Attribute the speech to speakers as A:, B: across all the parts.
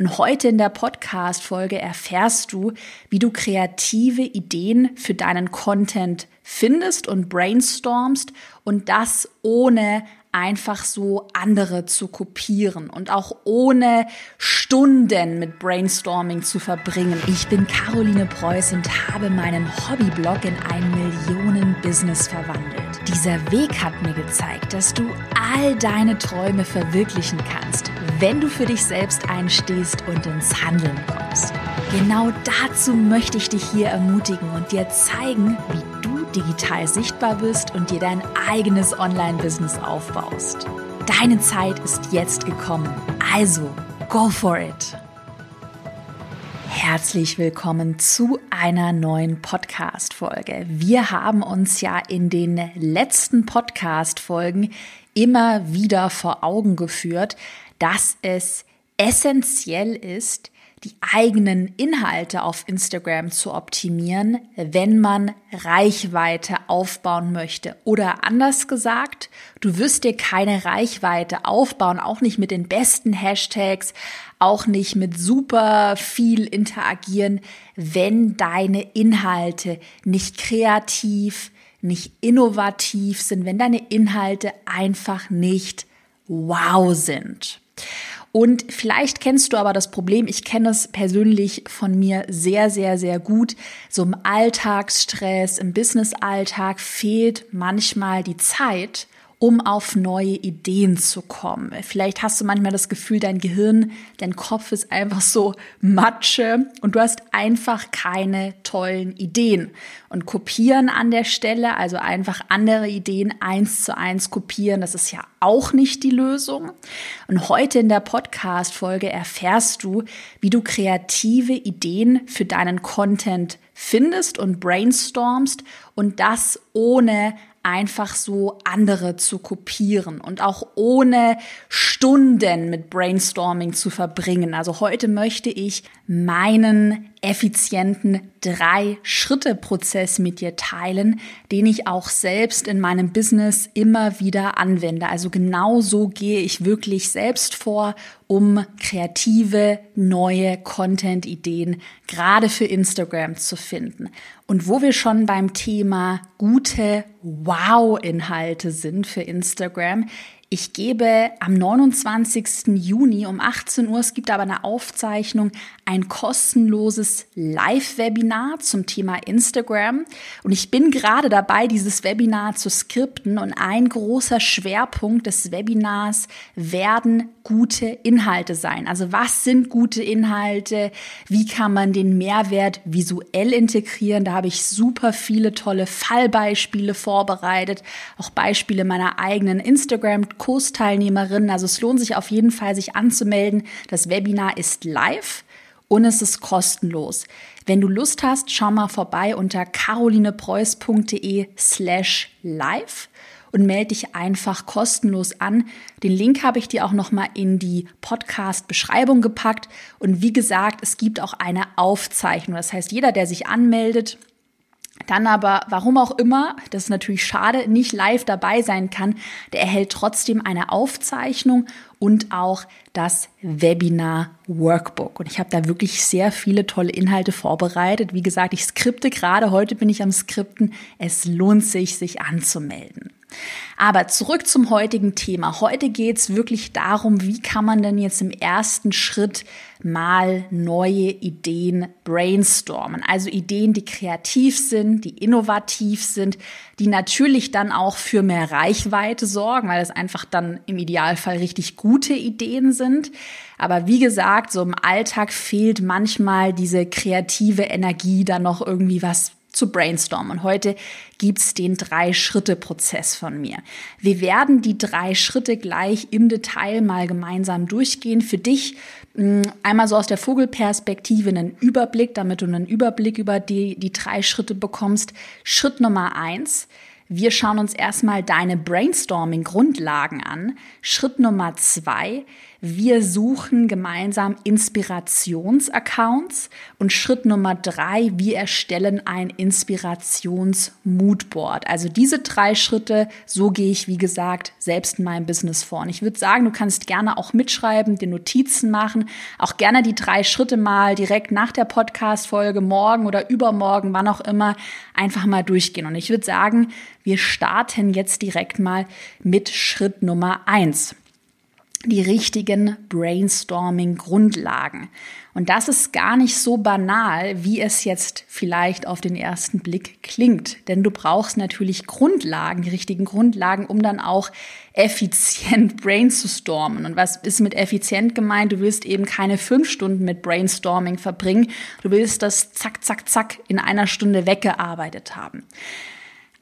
A: Und heute in der Podcast-Folge erfährst du, wie du kreative Ideen für deinen Content findest und brainstormst und das ohne einfach so andere zu kopieren und auch ohne Stunden mit Brainstorming zu verbringen. Ich bin Caroline Preuß und habe meinen Hobbyblog in ein Millionen-Business verwandelt. Dieser Weg hat mir gezeigt, dass du all deine Träume verwirklichen kannst, wenn du für dich selbst einstehst und ins Handeln kommst. Genau dazu möchte ich dich hier ermutigen und dir zeigen, wie du digital sichtbar bist und dir dein eigenes Online-Business aufbaust. Deine Zeit ist jetzt gekommen. Also, go for it! Herzlich willkommen zu einer neuen Podcast-Folge. Wir haben uns ja in den letzten Podcast-Folgen immer wieder vor Augen geführt, dass es essentiell ist, die eigenen Inhalte auf Instagram zu optimieren, wenn man Reichweite aufbauen möchte. Oder anders gesagt, du wirst dir keine Reichweite aufbauen, auch nicht mit den besten Hashtags, auch nicht mit super viel interagieren, wenn deine Inhalte nicht kreativ, nicht innovativ sind, wenn deine Inhalte einfach nicht wow sind. Und vielleicht kennst du aber das Problem, ich kenne es persönlich von mir sehr, sehr, sehr gut. So im Alltagsstress, im Businessalltag fehlt manchmal die Zeit, um auf neue Ideen zu kommen. Vielleicht hast du manchmal das Gefühl, dein Gehirn, dein Kopf ist einfach so Matsche und du hast einfach keine tollen Ideen. Und kopieren an der Stelle, also einfach andere Ideen eins zu eins kopieren, das ist ja auch nicht die Lösung. Und heute in der Podcast-Folge erfährst du, wie du kreative Ideen für deinen Content findest und brainstormst und das ohne einfach so andere zu kopieren und auch ohne Stunden mit Brainstorming zu verbringen. Also heute möchte ich meinen effizienten Drei-Schritte-Prozess mit dir teilen, den ich auch selbst in meinem Business immer wieder anwende. Also genau so gehe ich wirklich selbst vor, um kreative, neue Content-Ideen gerade für Instagram zu finden. Und wo wir schon beim Thema gute Wow-Inhalte sind für Instagram, ich gebe am 29. Juni um 18 Uhr, es gibt aber eine Aufzeichnung, ein kostenloses Live-Webinar zum Thema Instagram. Und ich bin gerade dabei, dieses Webinar zu skripten. Und ein großer Schwerpunkt des Webinars werden gute Inhalte sein. Also was sind gute Inhalte? Wie kann man den Mehrwert visuell integrieren? Da habe ich super viele tolle Fallbeispiele vorbereitet, auch Beispiele meiner eigenen Instagram Kursteilnehmerinnen. Also es lohnt sich auf jeden Fall, sich anzumelden. Das Webinar ist live und es ist kostenlos. Wenn du Lust hast, schau mal vorbei unter carolinepreuß.de slash live und melde dich einfach kostenlos an. Den Link habe ich dir auch noch mal in die Podcast-Beschreibung gepackt. Und wie gesagt, es gibt auch eine Aufzeichnung. Das heißt, jeder, der sich anmeldet, dann aber, warum auch immer, das ist natürlich schade, nicht live dabei sein kann, der erhält trotzdem eine Aufzeichnung und auch das Webinar Workbook. Und ich habe da wirklich sehr viele tolle Inhalte vorbereitet. Wie gesagt, ich skripte gerade, heute bin ich am Skripten. Es lohnt sich, sich anzumelden. Aber zurück zum heutigen Thema. Heute geht es wirklich darum, wie kann man denn jetzt im ersten Schritt mal neue Ideen brainstormen. Also Ideen, die kreativ sind, die innovativ sind, die natürlich dann auch für mehr Reichweite sorgen, weil es einfach dann im Idealfall richtig gute Ideen sind. Aber wie gesagt, so im Alltag fehlt manchmal diese kreative Energie, dann noch irgendwie was zu brainstormen. Und heute gibt's den Drei-Schritte-Prozess von mir. Wir werden die drei Schritte gleich im Detail mal gemeinsam durchgehen. Für dich hm, einmal so aus der Vogelperspektive einen Überblick, damit du einen Überblick über die, die drei Schritte bekommst. Schritt Nummer eins. Wir schauen uns erstmal deine Brainstorming-Grundlagen an. Schritt Nummer zwei, wir suchen gemeinsam Inspirationsaccounts. Und Schritt Nummer drei, wir erstellen ein Inspirations-Moodboard. Also diese drei Schritte, so gehe ich, wie gesagt, selbst in meinem Business vor. Und ich würde sagen, du kannst gerne auch mitschreiben, dir Notizen machen, auch gerne die drei Schritte mal direkt nach der Podcast-Folge, morgen oder übermorgen, wann auch immer, einfach mal durchgehen. Und ich würde sagen, wir starten jetzt direkt mal mit Schritt Nummer eins die richtigen Brainstorming-Grundlagen. Und das ist gar nicht so banal, wie es jetzt vielleicht auf den ersten Blick klingt. Denn du brauchst natürlich Grundlagen, die richtigen Grundlagen, um dann auch effizient brainstormen. Und was ist mit effizient gemeint? Du willst eben keine fünf Stunden mit Brainstorming verbringen. Du willst das zack, zack, zack in einer Stunde weggearbeitet haben.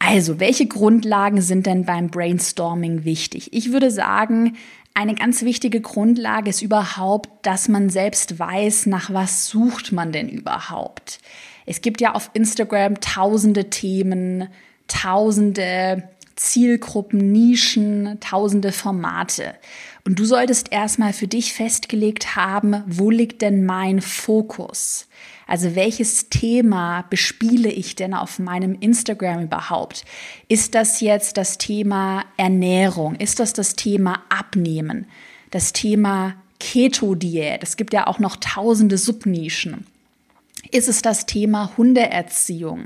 A: Also, welche Grundlagen sind denn beim Brainstorming wichtig? Ich würde sagen, eine ganz wichtige Grundlage ist überhaupt, dass man selbst weiß, nach was sucht man denn überhaupt. Es gibt ja auf Instagram tausende Themen, tausende Zielgruppen, Nischen, tausende Formate. Und du solltest erstmal für dich festgelegt haben, wo liegt denn mein Fokus? Also welches Thema bespiele ich denn auf meinem Instagram überhaupt? Ist das jetzt das Thema Ernährung? Ist das das Thema Abnehmen? Das Thema Keto-Diät? Es gibt ja auch noch tausende Subnischen. Ist es das Thema Hundeerziehung?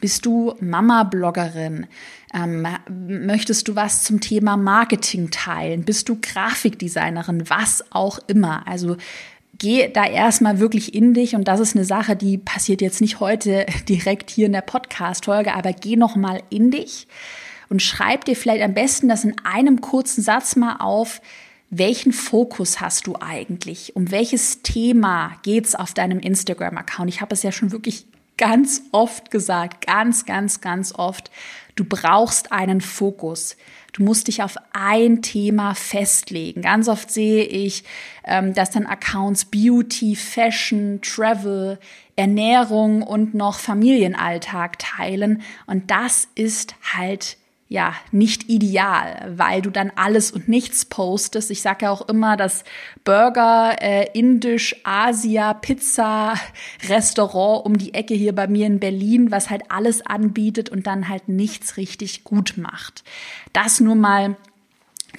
A: Bist du Mama-Bloggerin? Ähm, möchtest du was zum Thema Marketing teilen? Bist du Grafikdesignerin? Was auch immer. Also geh da erstmal wirklich in dich und das ist eine Sache, die passiert jetzt nicht heute direkt hier in der Podcast-Folge, aber geh nochmal in dich und schreib dir vielleicht am besten das in einem kurzen Satz mal auf, welchen Fokus hast du eigentlich? Um welches Thema geht's auf deinem Instagram-Account? Ich habe es ja schon wirklich ganz oft gesagt, ganz, ganz, ganz oft. Du brauchst einen Fokus. Du musst dich auf ein Thema festlegen. Ganz oft sehe ich, ähm, dass dann Accounts Beauty, Fashion, Travel, Ernährung und noch Familienalltag teilen. Und das ist halt ja, nicht ideal, weil du dann alles und nichts postest. Ich sage ja auch immer, dass Burger, äh, Indisch, Asia, Pizza, Restaurant um die Ecke hier bei mir in Berlin, was halt alles anbietet und dann halt nichts richtig gut macht. Das nur mal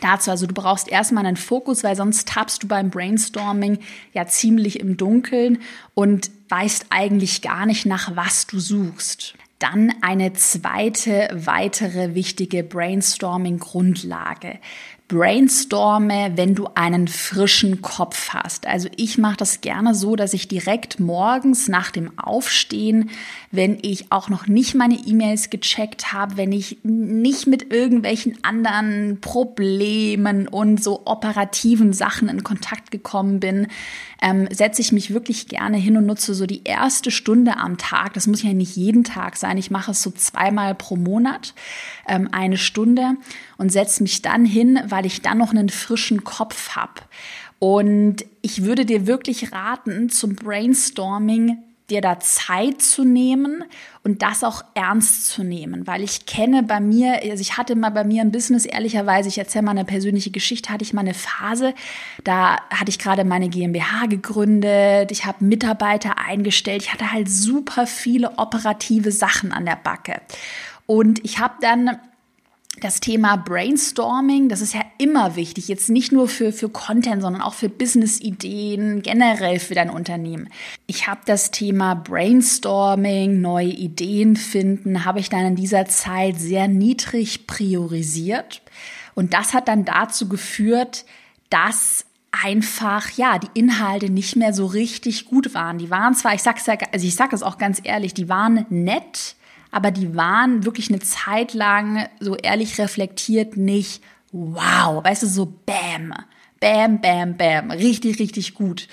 A: dazu. Also du brauchst erstmal einen Fokus, weil sonst tappst du beim Brainstorming ja ziemlich im Dunkeln und weißt eigentlich gar nicht, nach was du suchst. Dann eine zweite weitere wichtige Brainstorming-Grundlage. Brainstorme, wenn du einen frischen Kopf hast. Also ich mache das gerne so, dass ich direkt morgens nach dem Aufstehen, wenn ich auch noch nicht meine E-Mails gecheckt habe, wenn ich nicht mit irgendwelchen anderen Problemen und so operativen Sachen in Kontakt gekommen bin, ähm, setze ich mich wirklich gerne hin und nutze so die erste Stunde am Tag. Das muss ja nicht jeden Tag sein. Ich mache es so zweimal pro Monat, ähm, eine Stunde und setze mich dann hin, weil ich dann noch einen frischen Kopf habe. Und ich würde dir wirklich raten, zum Brainstorming dir da Zeit zu nehmen und das auch ernst zu nehmen, weil ich kenne bei mir, also ich hatte mal bei mir im Business, ehrlicherweise, ich erzähle mal eine persönliche Geschichte, hatte ich mal eine Phase, da hatte ich gerade meine GmbH gegründet, ich habe Mitarbeiter eingestellt, ich hatte halt super viele operative Sachen an der Backe. Und ich habe dann das Thema Brainstorming, das ist ja immer wichtig, jetzt nicht nur für, für Content, sondern auch für Business-Ideen, generell für dein Unternehmen. Ich habe das Thema Brainstorming, neue Ideen finden, habe ich dann in dieser Zeit sehr niedrig priorisiert. Und das hat dann dazu geführt, dass einfach, ja, die Inhalte nicht mehr so richtig gut waren. Die waren zwar, ich sag's ja, also ich sag es auch ganz ehrlich, die waren nett, aber die waren wirklich eine Zeit lang, so ehrlich reflektiert, nicht wow, weißt du, so bam, bam, bam, bam, richtig, richtig gut.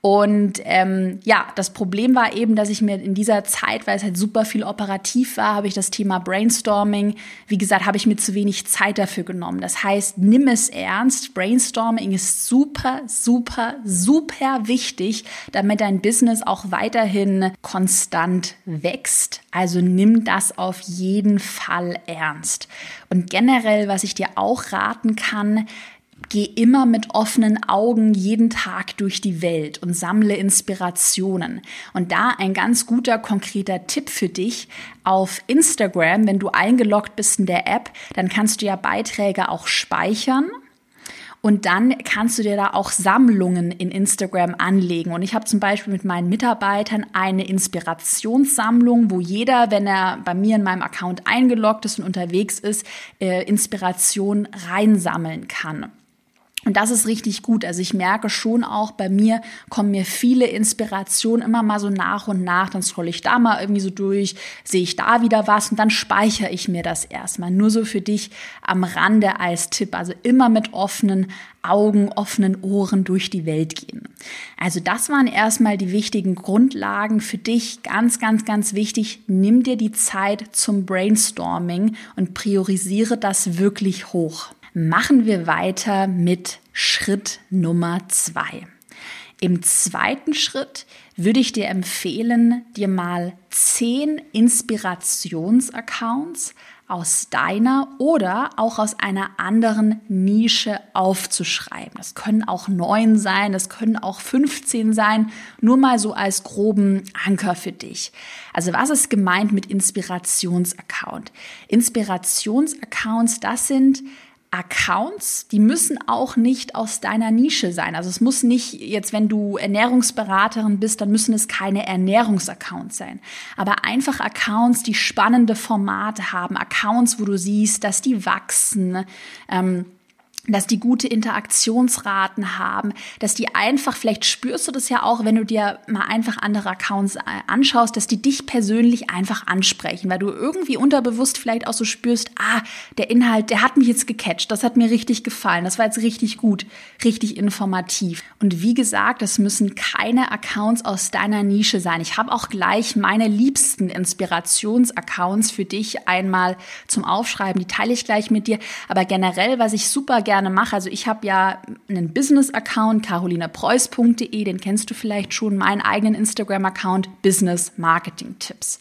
A: Und ähm, ja, das Problem war eben, dass ich mir in dieser Zeit, weil es halt super viel operativ war, habe ich das Thema Brainstorming, wie gesagt, habe ich mir zu wenig Zeit dafür genommen. Das heißt, nimm es ernst. Brainstorming ist super, super, super wichtig, damit dein Business auch weiterhin konstant wächst. Also nimm das auf jeden Fall ernst. Und generell, was ich dir auch raten kann, Geh immer mit offenen Augen jeden Tag durch die Welt und sammle Inspirationen. Und da ein ganz guter, konkreter Tipp für dich. Auf Instagram, wenn du eingeloggt bist in der App, dann kannst du ja Beiträge auch speichern. Und dann kannst du dir da auch Sammlungen in Instagram anlegen. Und ich habe zum Beispiel mit meinen Mitarbeitern eine Inspirationssammlung, wo jeder, wenn er bei mir in meinem Account eingeloggt ist und unterwegs ist, äh, Inspiration reinsammeln kann. Und das ist richtig gut. Also ich merke schon auch bei mir kommen mir viele Inspirationen immer mal so nach und nach. Dann scrolle ich da mal irgendwie so durch, sehe ich da wieder was und dann speichere ich mir das erstmal. Nur so für dich am Rande als Tipp. Also immer mit offenen Augen, offenen Ohren durch die Welt gehen. Also das waren erstmal die wichtigen Grundlagen für dich. Ganz, ganz, ganz wichtig. Nimm dir die Zeit zum Brainstorming und priorisiere das wirklich hoch machen wir weiter mit Schritt Nummer zwei. Im zweiten Schritt würde ich dir empfehlen, dir mal zehn Inspirationsaccounts aus deiner oder auch aus einer anderen Nische aufzuschreiben. Das können auch neun sein, das können auch 15 sein, nur mal so als groben Anker für dich. Also was ist gemeint mit Inspirationsaccount? Inspirationsaccounts, das sind Accounts, die müssen auch nicht aus deiner Nische sein. Also es muss nicht jetzt, wenn du Ernährungsberaterin bist, dann müssen es keine Ernährungsaccounts sein. Aber einfach Accounts, die spannende Formate haben, Accounts, wo du siehst, dass die wachsen. Ähm, dass die gute Interaktionsraten haben, dass die einfach, vielleicht spürst du das ja auch, wenn du dir mal einfach andere Accounts äh, anschaust, dass die dich persönlich einfach ansprechen, weil du irgendwie unterbewusst vielleicht auch so spürst, ah, der Inhalt, der hat mich jetzt gecatcht, das hat mir richtig gefallen, das war jetzt richtig gut, richtig informativ. Und wie gesagt, das müssen keine Accounts aus deiner Nische sein. Ich habe auch gleich meine liebsten Inspirationsaccounts für dich einmal zum Aufschreiben, die teile ich gleich mit dir, aber generell, was ich super gerne gerne mache. Also ich habe ja einen Business-Account, carolinapreuß.de, den kennst du vielleicht schon, meinen eigenen Instagram-Account, Business Marketing Tipps.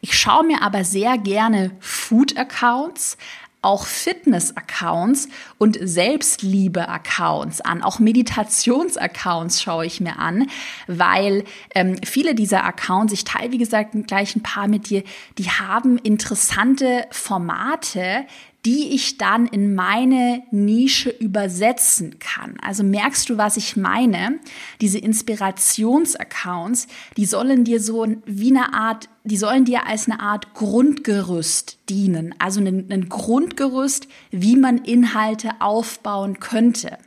A: Ich schaue mir aber sehr gerne Food-Accounts, auch Fitness-Accounts und Selbstliebe-Accounts an. Auch Meditations-Accounts schaue ich mir an, weil ähm, viele dieser Accounts, ich teile wie gesagt gleich ein paar mit dir, die haben interessante Formate, die ich dann in meine Nische übersetzen kann. Also merkst du, was ich meine? Diese Inspirationsaccounts, die sollen dir so wie eine Art, die sollen dir als eine Art Grundgerüst dienen. Also ein, ein Grundgerüst, wie man Inhalte aufbauen könnte.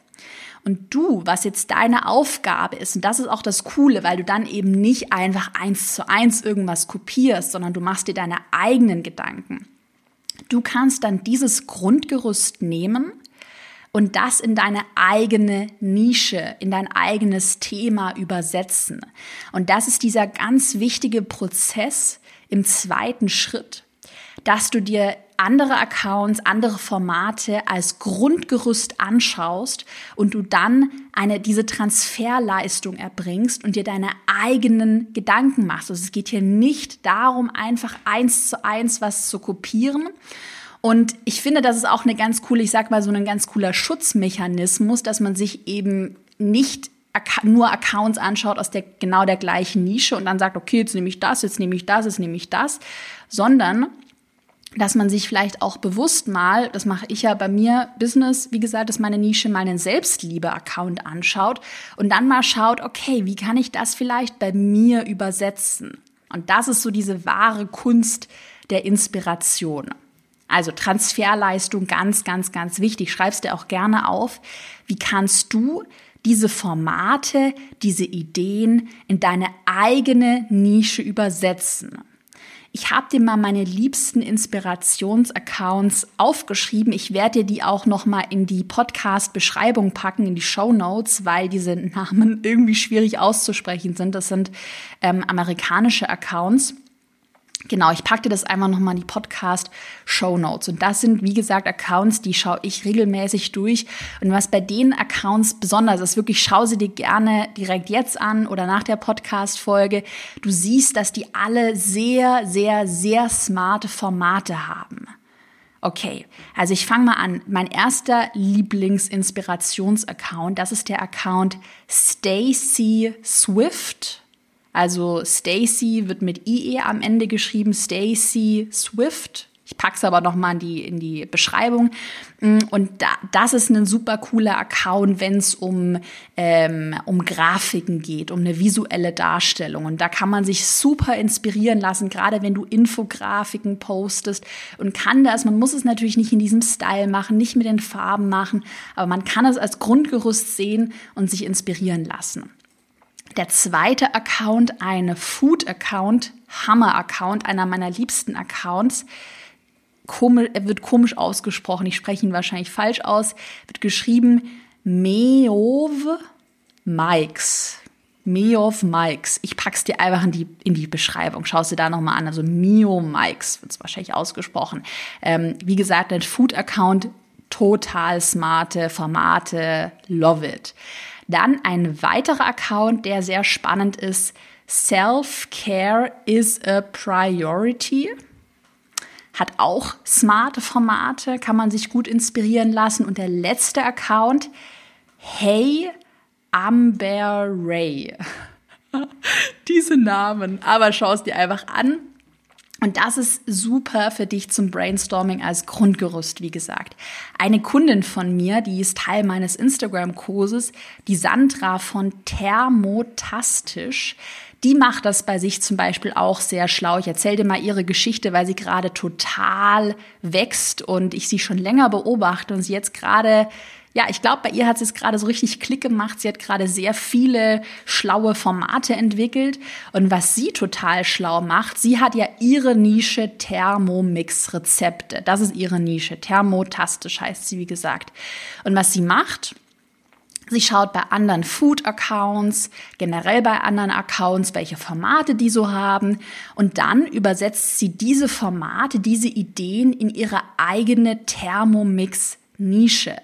A: Und du, was jetzt deine Aufgabe ist, und das ist auch das Coole, weil du dann eben nicht einfach eins zu eins irgendwas kopierst, sondern du machst dir deine eigenen Gedanken. Du kannst dann dieses Grundgerüst nehmen und das in deine eigene Nische, in dein eigenes Thema übersetzen. Und das ist dieser ganz wichtige Prozess im zweiten Schritt, dass du dir andere Accounts, andere Formate als Grundgerüst anschaust und du dann eine, diese Transferleistung erbringst und dir deine eigenen Gedanken machst. Also es geht hier nicht darum, einfach eins zu eins was zu kopieren, und ich finde, das ist auch eine ganz coole, ich sag mal so ein ganz cooler Schutzmechanismus, dass man sich eben nicht nur Accounts anschaut aus der genau der gleichen Nische und dann sagt, okay, jetzt nehme ich das, jetzt nehme ich das, jetzt nehme ich das, sondern dass man sich vielleicht auch bewusst mal, das mache ich ja bei mir, Business, wie gesagt, ist meine Nische, mal einen Selbstliebe-Account anschaut und dann mal schaut, okay, wie kann ich das vielleicht bei mir übersetzen? Und das ist so diese wahre Kunst der Inspiration. Also Transferleistung ganz, ganz, ganz wichtig. Schreibst dir auch gerne auf. Wie kannst du diese Formate, diese Ideen in deine eigene Nische übersetzen? Ich habe dir mal meine liebsten Inspirationsaccounts aufgeschrieben. Ich werde dir die auch noch mal in die Podcast-Beschreibung packen, in die Show Notes, weil diese Namen irgendwie schwierig auszusprechen sind. Das sind ähm, amerikanische Accounts. Genau, ich packte das einfach nochmal in die Podcast-Show Notes. Und das sind, wie gesagt, Accounts, die schaue ich regelmäßig durch. Und was bei den Accounts besonders ist, wirklich schau sie dir gerne direkt jetzt an oder nach der Podcast-Folge. Du siehst, dass die alle sehr, sehr, sehr smarte Formate haben. Okay, also ich fange mal an. Mein erster Lieblingsinspirations-Account, das ist der Account Stacy Swift. Also Stacy wird mit IE am Ende geschrieben, Stacy Swift. Ich pack's aber noch mal in die, in die Beschreibung. Mm, und da, das ist ein super cooler Account, wenn es um, ähm, um Grafiken geht, um eine visuelle Darstellung. Und da kann man sich super inspirieren lassen, gerade wenn du Infografiken postest und kann das. Man muss es natürlich nicht in diesem Style machen, nicht mit den Farben machen, aber man kann es als Grundgerüst sehen und sich inspirieren lassen. Der zweite Account, eine Food-Account, Hammer-Account, einer meiner liebsten Accounts. Komisch, wird komisch ausgesprochen, ich spreche ihn wahrscheinlich falsch aus, wird geschrieben Meov Mikes. Meov Mikes. Ich pack's dir einfach in die, in die Beschreibung. Schau es dir da nochmal an. Also Mio Mikes wird es wahrscheinlich ausgesprochen. Ähm, wie gesagt, ein Food-Account, total smarte Formate, love it. Dann ein weiterer Account, der sehr spannend ist. Self-Care is a Priority. Hat auch smarte Formate, kann man sich gut inspirieren lassen. Und der letzte Account, Hey Amber Ray. Diese Namen, aber schau es dir einfach an. Und das ist super für dich zum Brainstorming als Grundgerüst, wie gesagt. Eine Kundin von mir, die ist Teil meines Instagram-Kurses, die Sandra von Thermotastisch, die macht das bei sich zum Beispiel auch sehr schlau. Ich erzähle dir mal ihre Geschichte, weil sie gerade total wächst und ich sie schon länger beobachte und sie jetzt gerade ja, ich glaube, bei ihr hat es gerade so richtig Klick gemacht. Sie hat gerade sehr viele schlaue Formate entwickelt. Und was sie total schlau macht, sie hat ja ihre Nische Thermomix-Rezepte. Das ist ihre Nische. Thermotastisch heißt sie, wie gesagt. Und was sie macht, Sie schaut bei anderen Food-Accounts, generell bei anderen Accounts, welche Formate die so haben. Und dann übersetzt sie diese Formate, diese Ideen in ihre eigene Thermomix-Nische.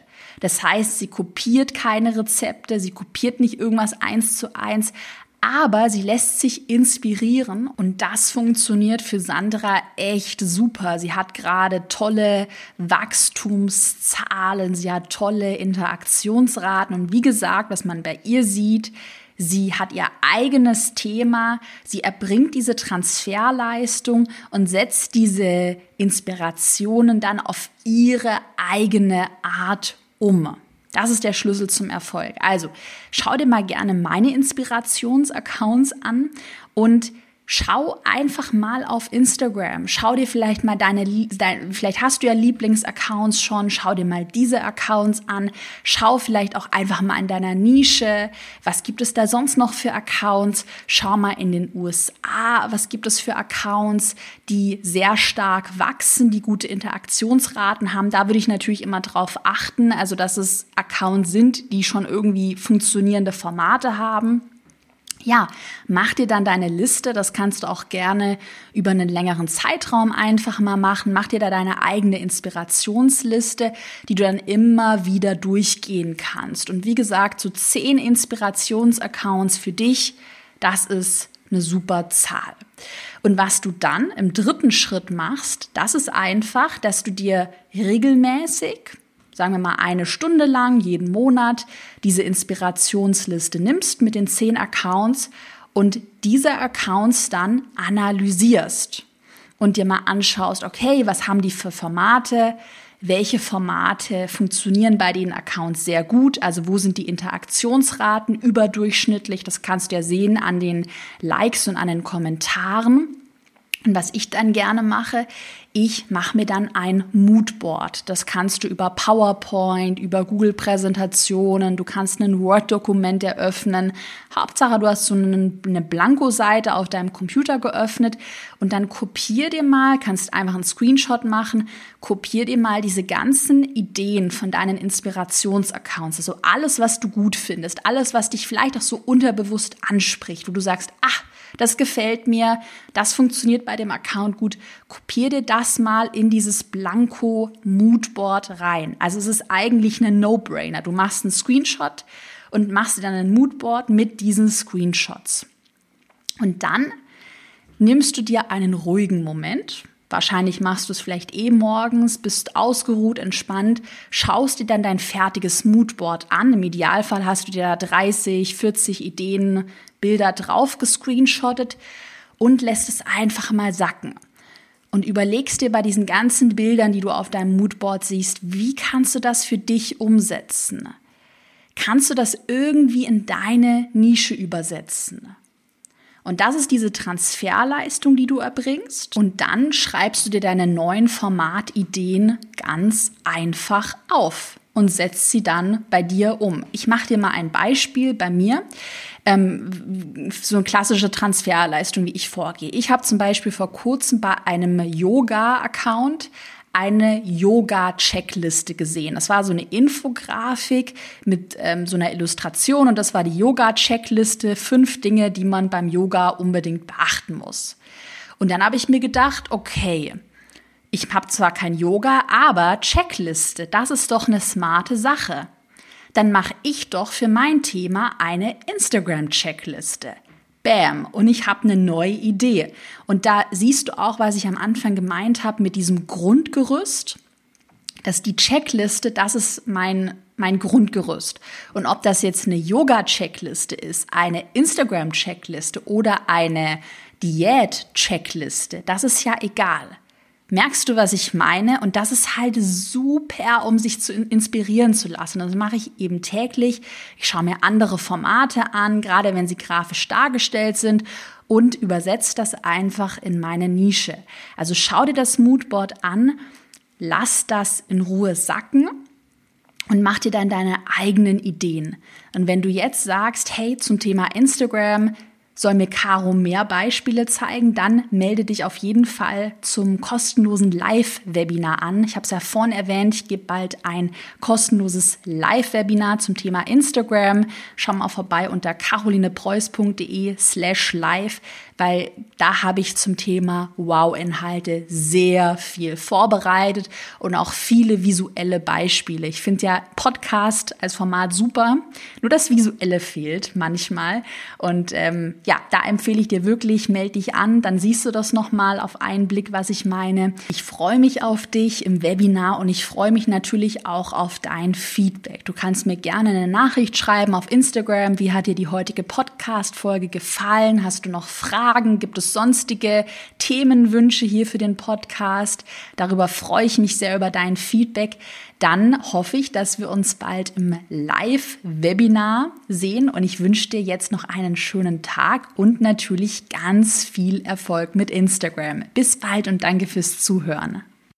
A: Das heißt, sie kopiert keine Rezepte, sie kopiert nicht irgendwas eins zu eins, aber sie lässt sich inspirieren und das funktioniert für Sandra echt super. Sie hat gerade tolle Wachstumszahlen, sie hat tolle Interaktionsraten und wie gesagt, was man bei ihr sieht, Sie hat ihr eigenes Thema, sie erbringt diese Transferleistung und setzt diese Inspirationen dann auf ihre eigene Art um. Das ist der Schlüssel zum Erfolg. Also schau dir mal gerne meine Inspirationsaccounts an und Schau einfach mal auf Instagram. Schau dir vielleicht mal deine, dein, vielleicht hast du ja Lieblingsaccounts schon. Schau dir mal diese Accounts an. Schau vielleicht auch einfach mal in deiner Nische. Was gibt es da sonst noch für Accounts? Schau mal in den USA. Was gibt es für Accounts, die sehr stark wachsen, die gute Interaktionsraten haben? Da würde ich natürlich immer drauf achten. Also, dass es Accounts sind, die schon irgendwie funktionierende Formate haben ja, mach dir dann deine Liste. Das kannst du auch gerne über einen längeren Zeitraum einfach mal machen. Mach dir da deine eigene Inspirationsliste, die du dann immer wieder durchgehen kannst. Und wie gesagt, so zehn Inspirationsaccounts für dich, das ist eine super Zahl. Und was du dann im dritten Schritt machst, das ist einfach, dass du dir regelmäßig sagen wir mal eine Stunde lang jeden Monat diese Inspirationsliste nimmst mit den zehn Accounts und diese Accounts dann analysierst und dir mal anschaust, okay, was haben die für Formate, welche Formate funktionieren bei den Accounts sehr gut, also wo sind die Interaktionsraten überdurchschnittlich, das kannst du ja sehen an den Likes und an den Kommentaren. Und was ich dann gerne mache, ich mache mir dann ein Moodboard. Das kannst du über PowerPoint, über Google-Präsentationen, du kannst ein Word-Dokument eröffnen. Hauptsache, du hast so eine, Blanko-Seite auf deinem Computer geöffnet und dann kopier dir mal, kannst einfach einen Screenshot machen, kopier dir mal diese ganzen Ideen von deinen Inspirationsaccounts. Also alles, was du gut findest, alles, was dich vielleicht auch so unterbewusst anspricht, wo du sagst, ach, das gefällt mir, das funktioniert bei dem Account gut. Kopier dir das mal in dieses Blanko Moodboard rein. Also es ist eigentlich eine No-Brainer. Du machst einen Screenshot und machst dir dann ein Moodboard mit diesen Screenshots. Und dann nimmst du dir einen ruhigen Moment, Wahrscheinlich machst du es vielleicht eh morgens, bist ausgeruht, entspannt, schaust dir dann dein fertiges Moodboard an. Im Idealfall hast du dir da 30, 40 Ideen, Bilder drauf gescreenshottet und lässt es einfach mal sacken. Und überlegst dir bei diesen ganzen Bildern, die du auf deinem Moodboard siehst, wie kannst du das für dich umsetzen? Kannst du das irgendwie in deine Nische übersetzen? Und das ist diese Transferleistung, die du erbringst. Und dann schreibst du dir deine neuen Formatideen ganz einfach auf und setzt sie dann bei dir um. Ich mache dir mal ein Beispiel bei mir. Ähm, so eine klassische Transferleistung, wie ich vorgehe. Ich habe zum Beispiel vor kurzem bei einem Yoga-Account eine Yoga-Checkliste gesehen. Das war so eine Infografik mit ähm, so einer Illustration und das war die Yoga-Checkliste. Fünf Dinge, die man beim Yoga unbedingt beachten muss. Und dann habe ich mir gedacht, okay, ich habe zwar kein Yoga, aber Checkliste, das ist doch eine smarte Sache. Dann mache ich doch für mein Thema eine Instagram-Checkliste. Bam, und ich habe eine neue Idee. Und da siehst du auch, was ich am Anfang gemeint habe mit diesem Grundgerüst, dass die Checkliste, das ist mein mein Grundgerüst. Und ob das jetzt eine Yoga-Checkliste ist, eine Instagram-Checkliste oder eine Diät-Checkliste, das ist ja egal. Merkst du, was ich meine? Und das ist halt super, um sich zu inspirieren zu lassen. Das mache ich eben täglich. Ich schaue mir andere Formate an, gerade wenn sie grafisch dargestellt sind und übersetze das einfach in meine Nische. Also schau dir das Moodboard an, lass das in Ruhe sacken und mach dir dann deine eigenen Ideen. Und wenn du jetzt sagst, hey, zum Thema Instagram, soll mir Caro mehr Beispiele zeigen, dann melde dich auf jeden Fall zum kostenlosen Live-Webinar an. Ich habe es ja vorhin erwähnt, ich gebe bald ein kostenloses Live-Webinar zum Thema Instagram. Schau mal vorbei unter carolinepreuß.de slash live weil da habe ich zum Thema Wow-Inhalte sehr viel vorbereitet und auch viele visuelle Beispiele. Ich finde ja Podcast als Format super, nur das Visuelle fehlt manchmal. Und ähm, ja, da empfehle ich dir wirklich, melde dich an, dann siehst du das nochmal auf einen Blick, was ich meine. Ich freue mich auf dich im Webinar und ich freue mich natürlich auch auf dein Feedback. Du kannst mir gerne eine Nachricht schreiben auf Instagram. Wie hat dir die heutige Podcast-Folge gefallen? Hast du noch Fragen? Fragen? Gibt es sonstige Themenwünsche hier für den Podcast? Darüber freue ich mich sehr über dein Feedback. Dann hoffe ich, dass wir uns bald im Live-Webinar sehen und ich wünsche dir jetzt noch einen schönen Tag und natürlich ganz viel Erfolg mit Instagram. Bis bald und danke fürs Zuhören.